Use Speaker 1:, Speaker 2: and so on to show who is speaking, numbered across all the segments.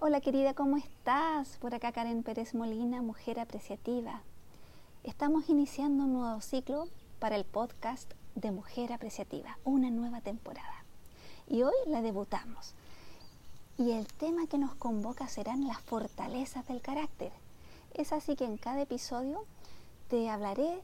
Speaker 1: Hola querida, ¿cómo estás? Por acá Karen Pérez Molina, mujer apreciativa. Estamos iniciando un nuevo ciclo para el podcast de Mujer Apreciativa, una nueva temporada. Y hoy la debutamos. Y el tema que nos convoca serán las fortalezas del carácter. Es así que en cada episodio te hablaré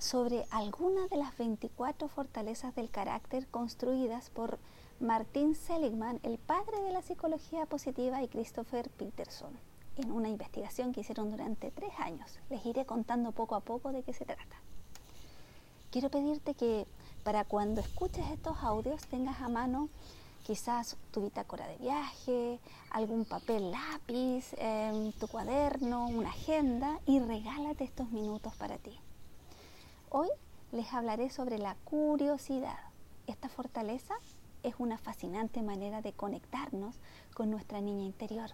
Speaker 1: sobre algunas de las 24 fortalezas del carácter construidas por Martin Seligman, el padre de la psicología positiva, y Christopher Peterson, en una investigación que hicieron durante tres años. Les iré contando poco a poco de qué se trata. Quiero pedirte que para cuando escuches estos audios tengas a mano quizás tu bitácora de viaje, algún papel lápiz, em, tu cuaderno, una agenda y regálate estos minutos para ti. Hoy les hablaré sobre la curiosidad. Esta fortaleza es una fascinante manera de conectarnos con nuestra niña interior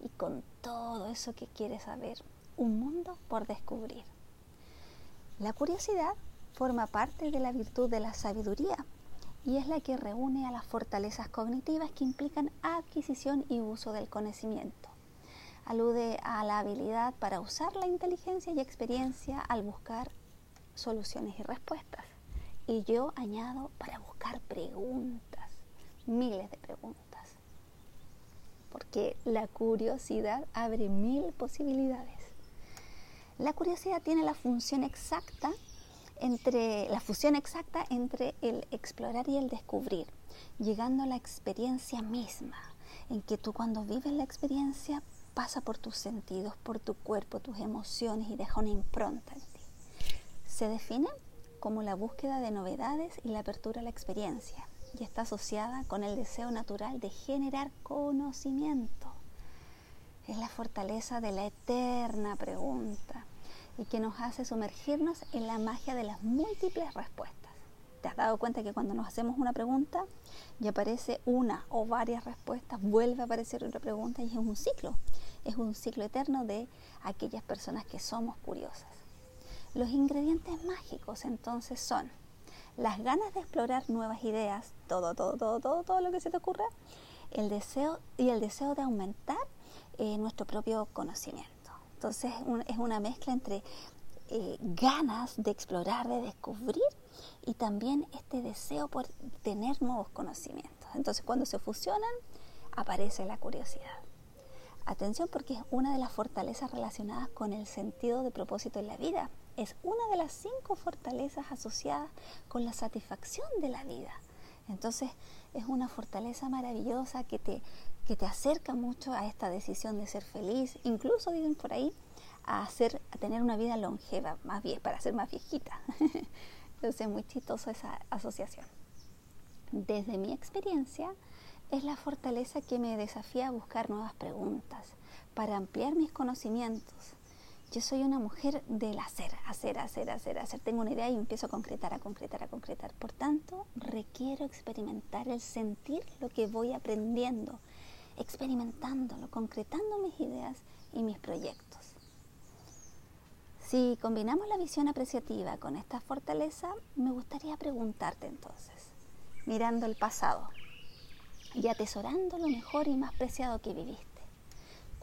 Speaker 1: y con todo eso que quiere saber, un mundo por descubrir. La curiosidad forma parte de la virtud de la sabiduría y es la que reúne a las fortalezas cognitivas que implican adquisición y uso del conocimiento. Alude a la habilidad para usar la inteligencia y experiencia al buscar soluciones y respuestas. Y yo añado para buscar preguntas, miles de preguntas. Porque la curiosidad abre mil posibilidades. La curiosidad tiene la función exacta entre la fusión exacta entre el explorar y el descubrir, llegando a la experiencia misma, en que tú cuando vives la experiencia pasa por tus sentidos, por tu cuerpo, tus emociones y deja una impronta en ti. Se define como la búsqueda de novedades y la apertura a la experiencia y está asociada con el deseo natural de generar conocimiento. Es la fortaleza de la eterna pregunta y que nos hace sumergirnos en la magia de las múltiples respuestas. ¿Te has dado cuenta que cuando nos hacemos una pregunta y aparece una o varias respuestas, vuelve a aparecer otra pregunta y es un ciclo? Es un ciclo eterno de aquellas personas que somos curiosas. Los ingredientes mágicos entonces son las ganas de explorar nuevas ideas, todo, todo, todo, todo, todo lo que se te ocurra, el deseo y el deseo de aumentar eh, nuestro propio conocimiento. Entonces es una mezcla entre eh, ganas de explorar, de descubrir y también este deseo por tener nuevos conocimientos. Entonces cuando se fusionan aparece la curiosidad. Atención porque es una de las fortalezas relacionadas con el sentido de propósito en la vida es una de las cinco fortalezas asociadas con la satisfacción de la vida. Entonces es una fortaleza maravillosa que te, que te acerca mucho a esta decisión de ser feliz, incluso dicen por ahí, a, hacer, a tener una vida longeva, más bien, para ser más viejita. Entonces es muy chistoso esa asociación. Desde mi experiencia, es la fortaleza que me desafía a buscar nuevas preguntas, para ampliar mis conocimientos, yo soy una mujer del hacer, hacer, hacer, hacer, hacer. Tengo una idea y empiezo a concretar, a concretar, a concretar. Por tanto, requiero experimentar el sentir lo que voy aprendiendo, experimentándolo, concretando mis ideas y mis proyectos. Si combinamos la visión apreciativa con esta fortaleza, me gustaría preguntarte entonces, mirando el pasado y atesorando lo mejor y más preciado que viviste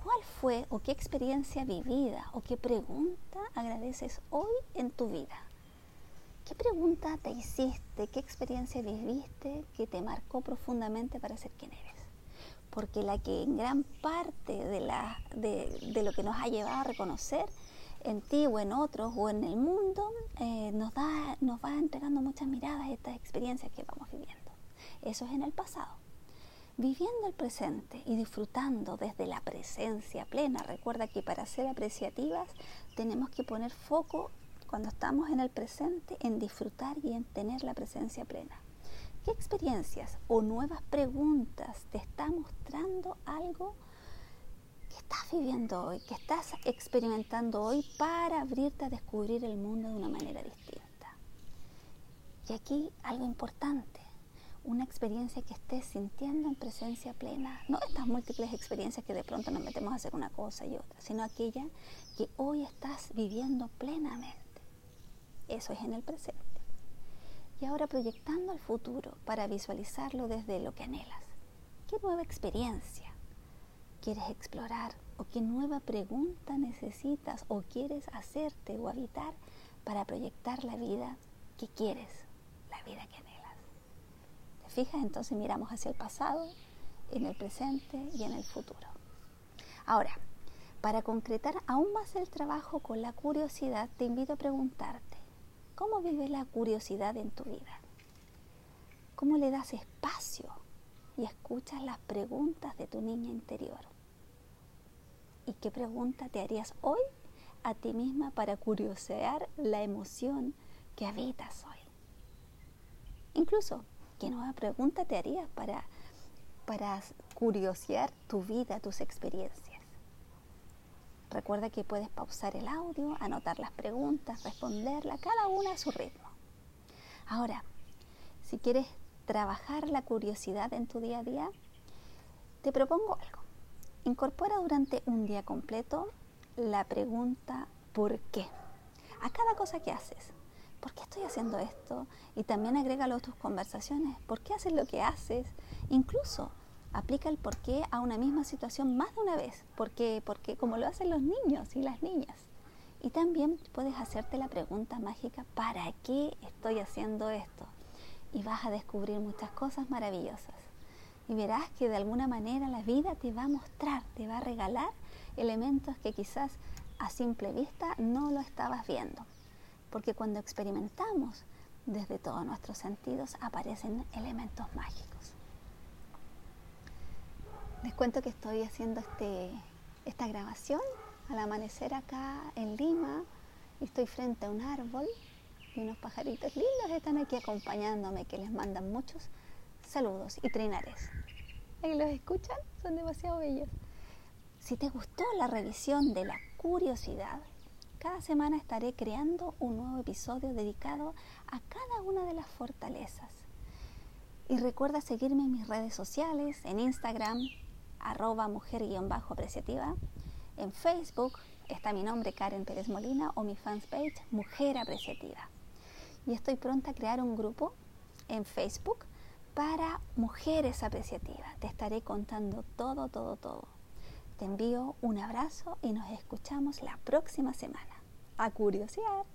Speaker 1: ¿Cuál fue o qué experiencia vivida o qué pregunta agradeces hoy en tu vida? ¿Qué pregunta te hiciste, qué experiencia viviste que te marcó profundamente para ser quien eres? Porque la que en gran parte de, la, de, lo que nos ha llevado a reconocer en ti o en otros o en el mundo eh, nos, da, nos va entregando muchas miradas a estas experiencias que vamos viviendo. Eso es en el pasado viviendo el presente y disfrutando desde la presencia plena. Recuerda que para ser apreciativas tenemos que poner foco cuando estamos en el presente en disfrutar y en tener la presencia plena. ¿Qué experiencias o nuevas preguntas te está mostrando algo que estás viviendo hoy, que estás experimentando hoy para abrirte a descubrir el mundo de una manera distinta? Y aquí algo importante una experiencia que estés sintiendo en presencia plena. No estas múltiples experiencias que de pronto nos metemos a hacer una cosa y otra, sino aquella que hoy estás viviendo plenamente. Eso es en el presente. Y ahora proyectando al futuro para visualizarlo desde lo que anhelas. ¿Qué nueva experiencia? quieres explorar o qué nueva pregunta necesitas o quieres hacerte o habitar para proyectar la vida que quieres, la vida que anhelas. ¿Te fijas? Entonces miramos hacia el pasado, en el presente y en el futuro. Ahora, para concretar aún más el trabajo con la curiosidad, te invito a preguntarte, ¿cómo vive la curiosidad en tu vida? ¿Cómo le das espacio y escuchas las preguntas de tu niña interior? ¿Y qué pregunta te harías hoy a ti misma para curiosear la emoción que habitas hoy? Incluso, ¿qué nueva pregunta te harías para, para curiosear tu vida, tus experiencias? Recuerda que puedes pausar el audio, anotar las preguntas, responderla, cada una a su ritmo. Ahora, si quieres trabajar la curiosidad en tu día a día, te propongo algo. Incorpora durante un día completo la pregunta ¿por qué? A cada cosa que haces. ¿Por qué estoy haciendo esto? Y también agrégalo a tus conversaciones. ¿Por qué haces lo que haces? Incluso aplica el por qué a una misma situación más de una vez. ¿Por qué? Porque como lo hacen los niños y las niñas. Y también puedes hacerte la pregunta mágica, ¿para qué estoy haciendo esto? Y vas a descubrir muchas cosas maravillosas. Y verás que de alguna manera la vida te va a mostrar, te va a regalar elementos que quizás a simple vista no lo estabas viendo. Porque cuando experimentamos desde todos nuestros sentidos aparecen elementos mágicos. Les cuento que estoy haciendo este, esta grabación al amanecer acá en Lima. Estoy frente a un árbol y unos pajaritos lindos están aquí acompañándome que les mandan muchos saludos y trinares. Ahí los escuchan, son demasiado bellos. Si te gustó la revisión de la curiosidad, cada semana estaré creando un nuevo episodio dedicado a cada una de las fortalezas. Y recuerda seguirme en mis redes sociales, en Instagram, arroba mujer-apreciativa. En Facebook está mi nombre Karen Pérez Molina o mi fans page Mujer Apreciativa. Y estoy pronta a crear un grupo en Facebook para mujeres apreciativas. Te estaré contando todo, todo, todo. Te envío un abrazo y nos escuchamos la próxima semana. A curiosidad.